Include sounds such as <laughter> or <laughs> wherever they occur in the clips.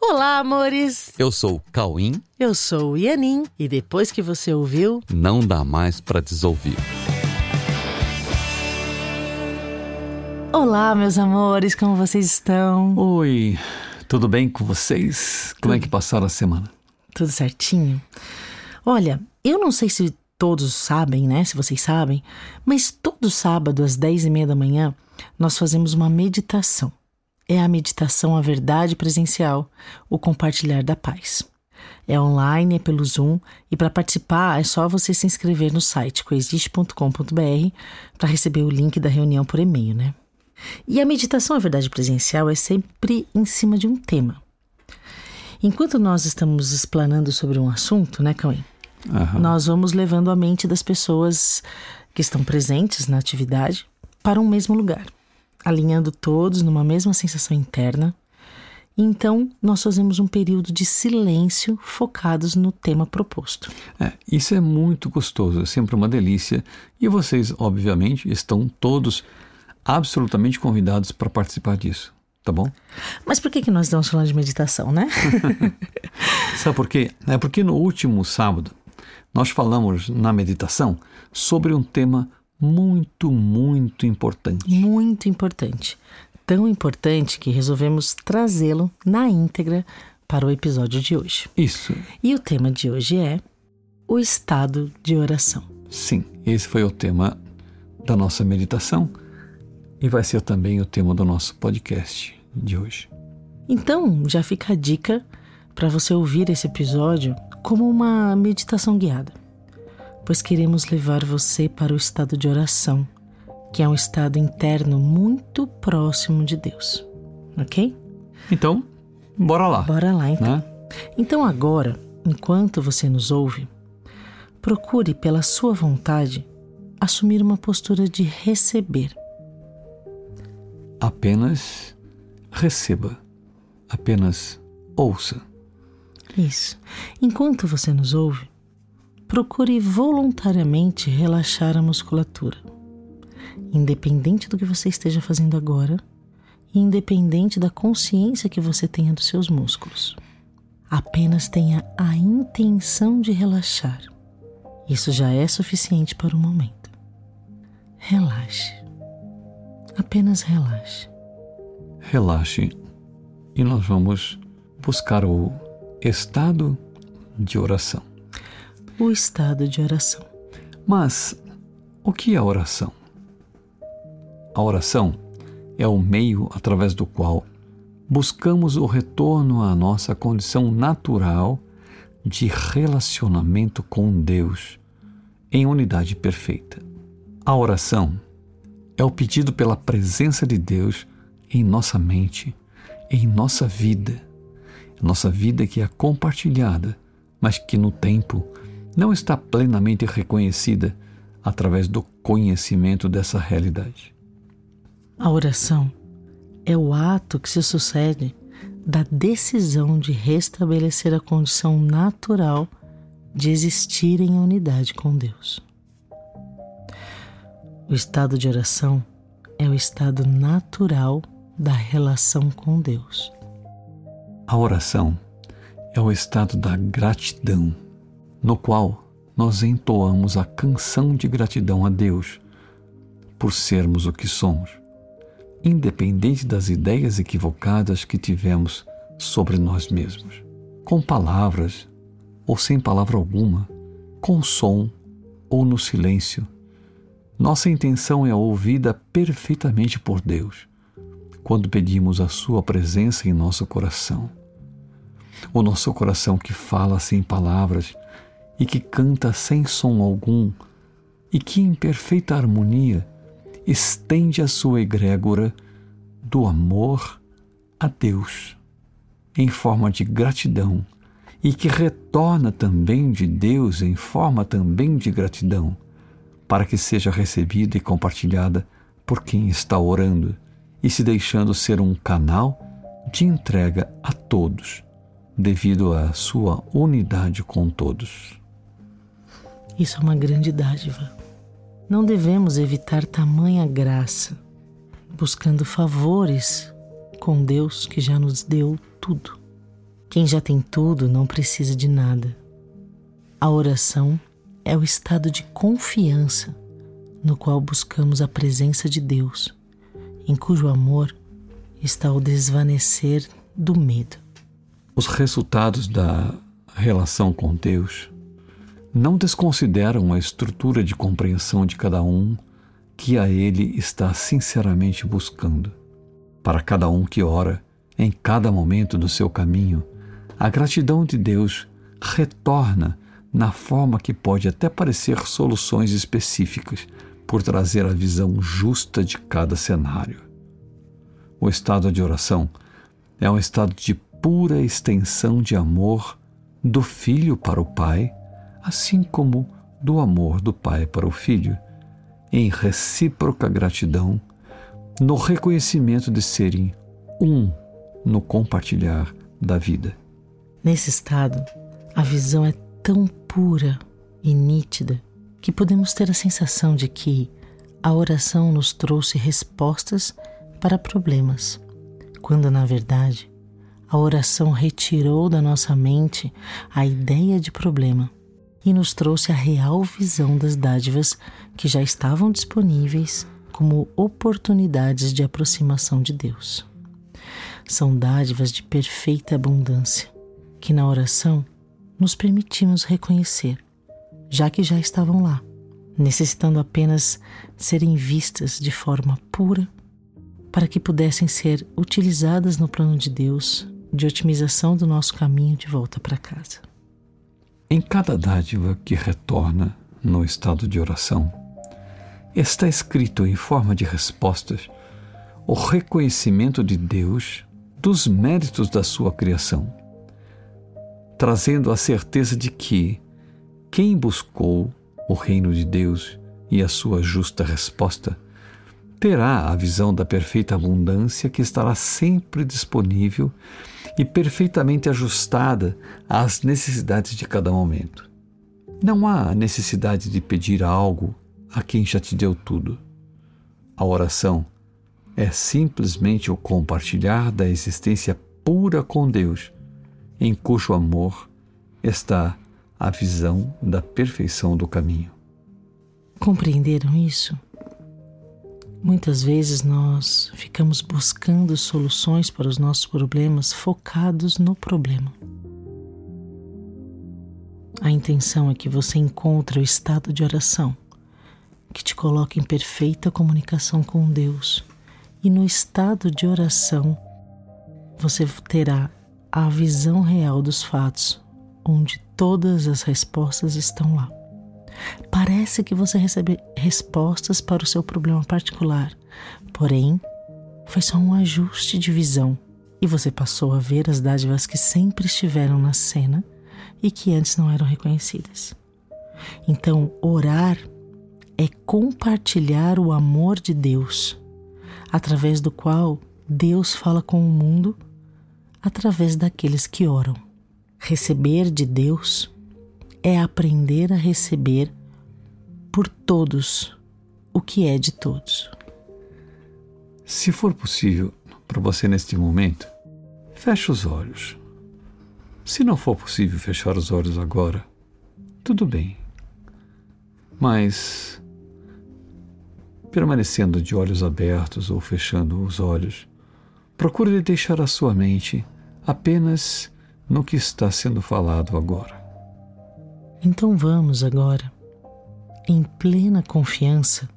Olá, amores! Eu sou o Cauim. Eu sou o Ianin e depois que você ouviu, não dá mais para desouvir. Olá, meus amores, como vocês estão? Oi, tudo bem com vocês? Como é que passaram a semana? Tudo certinho? Olha, eu não sei se todos sabem, né? Se vocês sabem, mas todo sábado às 10 e meia da manhã nós fazemos uma meditação é a meditação à verdade presencial, o compartilhar da paz. É online, é pelo Zoom e para participar é só você se inscrever no site coexiste.com.br para receber o link da reunião por e-mail, né? E a meditação à verdade presencial é sempre em cima de um tema. Enquanto nós estamos explanando sobre um assunto, né, Cauê? Uhum. Nós vamos levando a mente das pessoas que estão presentes na atividade para um mesmo lugar alinhando todos numa mesma sensação interna. Então, nós fazemos um período de silêncio focados no tema proposto. É, isso é muito gostoso, é sempre uma delícia. E vocês, obviamente, estão todos absolutamente convidados para participar disso, tá bom? Mas por que, que nós estamos falando de meditação, né? <laughs> Sabe por quê? É porque no último sábado nós falamos na meditação sobre um tema muito, muito importante. Muito importante. Tão importante que resolvemos trazê-lo na íntegra para o episódio de hoje. Isso. E o tema de hoje é o estado de oração. Sim, esse foi o tema da nossa meditação e vai ser também o tema do nosso podcast de hoje. Então, já fica a dica para você ouvir esse episódio como uma meditação guiada pois queremos levar você para o estado de oração, que é um estado interno muito próximo de Deus. Ok? Então, bora lá. Bora lá, então. Né? Então, agora, enquanto você nos ouve, procure, pela sua vontade, assumir uma postura de receber. Apenas receba. Apenas ouça. Isso. Enquanto você nos ouve, procure voluntariamente relaxar a musculatura, independente do que você esteja fazendo agora e independente da consciência que você tenha dos seus músculos. Apenas tenha a intenção de relaxar. Isso já é suficiente para o momento. Relaxe. Apenas relaxe. Relaxe e nós vamos buscar o estado de oração o estado de oração. Mas o que é oração? A oração é o meio através do qual buscamos o retorno à nossa condição natural de relacionamento com Deus em unidade perfeita. A oração é o pedido pela presença de Deus em nossa mente, em nossa vida. Nossa vida que é compartilhada, mas que no tempo não está plenamente reconhecida através do conhecimento dessa realidade. A oração é o ato que se sucede da decisão de restabelecer a condição natural de existir em unidade com Deus. O estado de oração é o estado natural da relação com Deus. A oração é o estado da gratidão no qual nós entoamos a canção de gratidão a Deus por sermos o que somos, independente das ideias equivocadas que tivemos sobre nós mesmos, com palavras ou sem palavra alguma, com som ou no silêncio. Nossa intenção é ouvida perfeitamente por Deus quando pedimos a Sua presença em nosso coração. O nosso coração que fala sem palavras e que canta sem som algum, e que em perfeita harmonia estende a sua egrégora do amor a Deus, em forma de gratidão, e que retorna também de Deus em forma também de gratidão, para que seja recebida e compartilhada por quem está orando e se deixando ser um canal de entrega a todos, devido à sua unidade com todos. Isso é uma grande dádiva. Não devemos evitar tamanha graça, buscando favores com Deus que já nos deu tudo. Quem já tem tudo não precisa de nada. A oração é o estado de confiança no qual buscamos a presença de Deus, em cujo amor está o desvanecer do medo. Os resultados da relação com Deus não desconsideram a estrutura de compreensão de cada um que a Ele está sinceramente buscando. Para cada um que ora, em cada momento do seu caminho, a gratidão de Deus retorna na forma que pode até parecer soluções específicas, por trazer a visão justa de cada cenário. O estado de oração é um estado de pura extensão de amor do filho para o pai, assim como do amor do pai para o filho, em recíproca gratidão, no reconhecimento de serem um no compartilhar da vida. Nesse estado, a visão é tão pura e nítida que podemos ter a sensação de que a oração nos trouxe respostas para problemas, quando na verdade a oração retirou da nossa mente a ideia de problema e nos trouxe a real visão das dádivas que já estavam disponíveis como oportunidades de aproximação de Deus. São dádivas de perfeita abundância que na oração nos permitimos reconhecer já que já estavam lá, necessitando apenas serem vistas de forma pura para que pudessem ser utilizadas no plano de Deus de otimização do nosso caminho de volta para casa. Em cada dádiva que retorna no estado de oração, está escrito em forma de respostas o reconhecimento de Deus dos méritos da sua criação, trazendo a certeza de que quem buscou o reino de Deus e a sua justa resposta terá a visão da perfeita abundância que estará sempre disponível e perfeitamente ajustada às necessidades de cada momento. Não há necessidade de pedir algo a quem já te deu tudo. A oração é simplesmente o compartilhar da existência pura com Deus, em cujo amor está a visão da perfeição do caminho. Compreenderam isso? Muitas vezes nós ficamos buscando soluções para os nossos problemas focados no problema. A intenção é que você encontre o estado de oração que te coloque em perfeita comunicação com Deus. E no estado de oração, você terá a visão real dos fatos, onde todas as respostas estão lá. Parece que você recebe respostas para o seu problema particular, porém, foi só um ajuste de visão e você passou a ver as dádivas que sempre estiveram na cena e que antes não eram reconhecidas. Então, orar é compartilhar o amor de Deus, através do qual Deus fala com o mundo através daqueles que oram. Receber de Deus é aprender a receber por todos o que é de todos. Se for possível para você neste momento, feche os olhos. Se não for possível fechar os olhos agora, tudo bem. Mas, permanecendo de olhos abertos ou fechando os olhos, procure deixar a sua mente apenas no que está sendo falado agora. Então vamos agora, em plena confiança,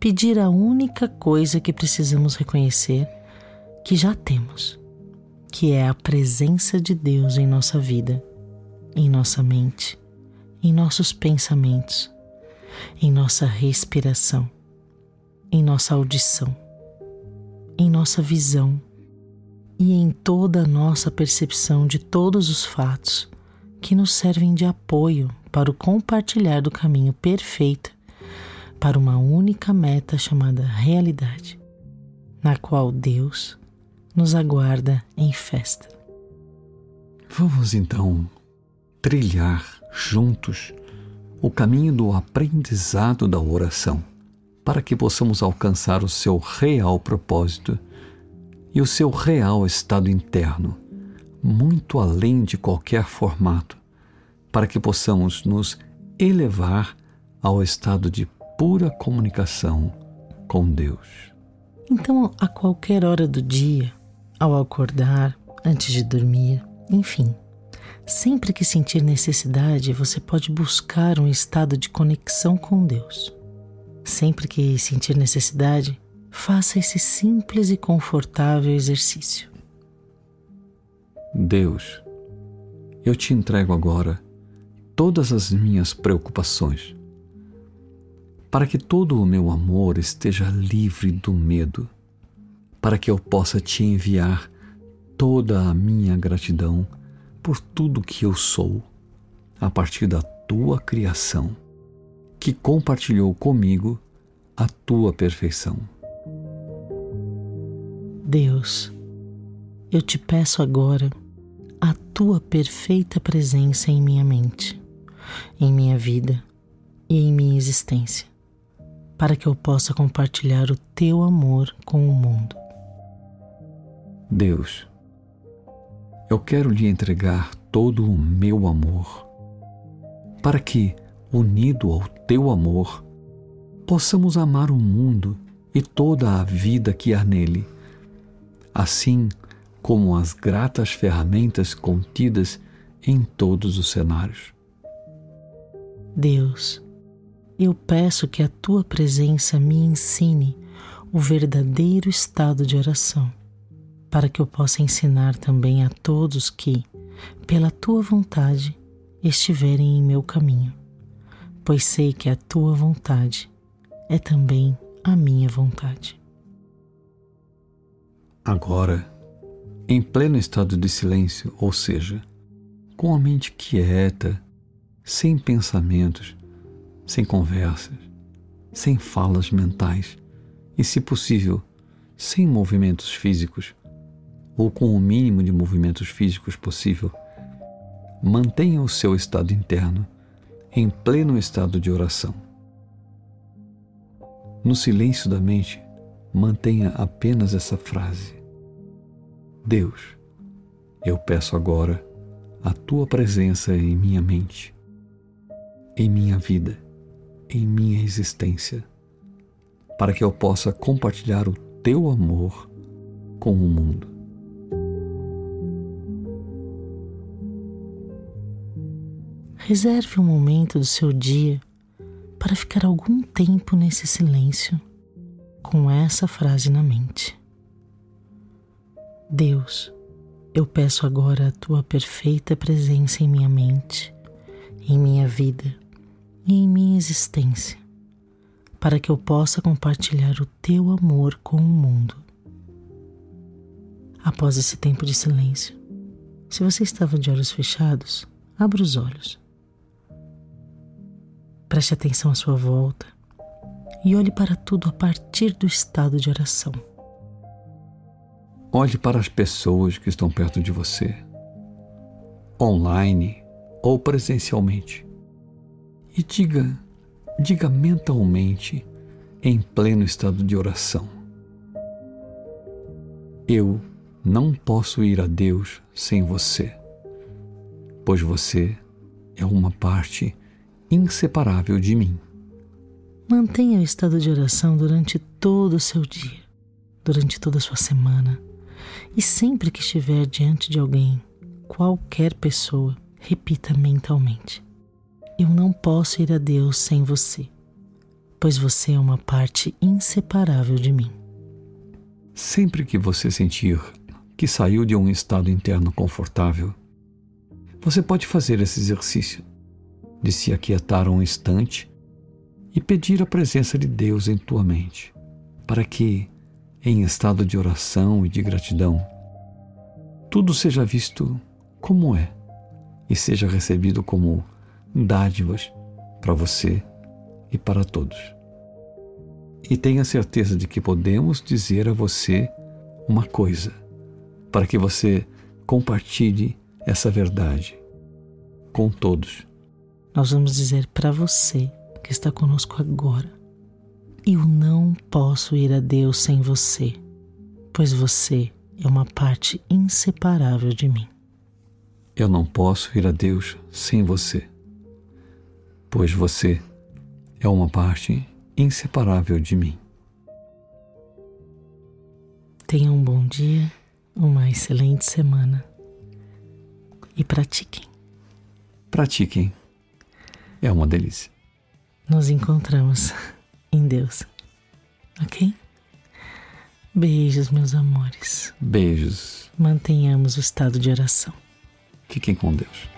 pedir a única coisa que precisamos reconhecer que já temos, que é a presença de Deus em nossa vida, em nossa mente, em nossos pensamentos, em nossa respiração, em nossa audição, em nossa visão e em toda a nossa percepção de todos os fatos que nos servem de apoio para o compartilhar do caminho perfeito para uma única meta chamada realidade, na qual Deus nos aguarda em festa. Vamos então trilhar juntos o caminho do aprendizado da oração, para que possamos alcançar o seu real propósito e o seu real estado interno, muito além de qualquer formato, para que possamos nos elevar ao estado de pura comunicação com Deus. Então, a qualquer hora do dia, ao acordar, antes de dormir, enfim, sempre que sentir necessidade, você pode buscar um estado de conexão com Deus. Sempre que sentir necessidade, faça esse simples e confortável exercício. Deus, eu te entrego agora todas as minhas preocupações, para que todo o meu amor esteja livre do medo, para que eu possa te enviar toda a minha gratidão por tudo que eu sou, a partir da tua criação, que compartilhou comigo a tua perfeição. Deus, eu te peço agora a tua perfeita presença em minha mente, em minha vida e em minha existência, para que eu possa compartilhar o teu amor com o mundo. Deus, eu quero lhe entregar todo o meu amor, para que, unido ao teu amor, possamos amar o mundo e toda a vida que há nele assim como as gratas ferramentas contidas em todos os cenários. Deus, eu peço que a tua presença me ensine o verdadeiro estado de oração, para que eu possa ensinar também a todos que, pela tua vontade, estiverem em meu caminho, pois sei que a tua vontade é também a minha vontade. Agora, em pleno estado de silêncio, ou seja, com a mente quieta, sem pensamentos, sem conversas, sem falas mentais e, se possível, sem movimentos físicos, ou com o mínimo de movimentos físicos possível, mantenha o seu estado interno em pleno estado de oração. No silêncio da mente, mantenha apenas essa frase: Deus, eu peço agora a tua presença em minha mente, em minha vida, em minha existência, para que eu possa compartilhar o teu amor com o mundo. Reserve um momento do seu dia para ficar algum tempo nesse silêncio com essa frase na mente. Deus, eu peço agora a tua perfeita presença em minha mente, em minha vida e em minha existência, para que eu possa compartilhar o teu amor com o mundo. Após esse tempo de silêncio, se você estava de olhos fechados, abra os olhos. Preste atenção à sua volta e olhe para tudo a partir do estado de oração. Olhe para as pessoas que estão perto de você, online ou presencialmente, e diga, diga mentalmente, em pleno estado de oração: Eu não posso ir a Deus sem você, pois você é uma parte inseparável de mim. Mantenha o estado de oração durante todo o seu dia, durante toda a sua semana e sempre que estiver diante de alguém, qualquer pessoa, repita mentalmente: Eu não posso ir a Deus sem você, pois você é uma parte inseparável de mim. Sempre que você sentir que saiu de um estado interno confortável, você pode fazer esse exercício de se aquietar um instante e pedir a presença de Deus em tua mente, para que em estado de oração e de gratidão, tudo seja visto como é e seja recebido como dádivas para você e para todos. E tenha certeza de que podemos dizer a você uma coisa, para que você compartilhe essa verdade com todos. Nós vamos dizer para você que está conosco agora eu não posso ir a Deus sem você, pois você é uma parte inseparável de mim. Eu não posso ir a Deus sem você, pois você é uma parte inseparável de mim. Tenha um bom dia, uma excelente semana e pratiquem. Pratiquem. É uma delícia. Nos encontramos em Deus. Ok? Beijos, meus amores. Beijos. Mantenhamos o estado de oração. Fiquem com Deus.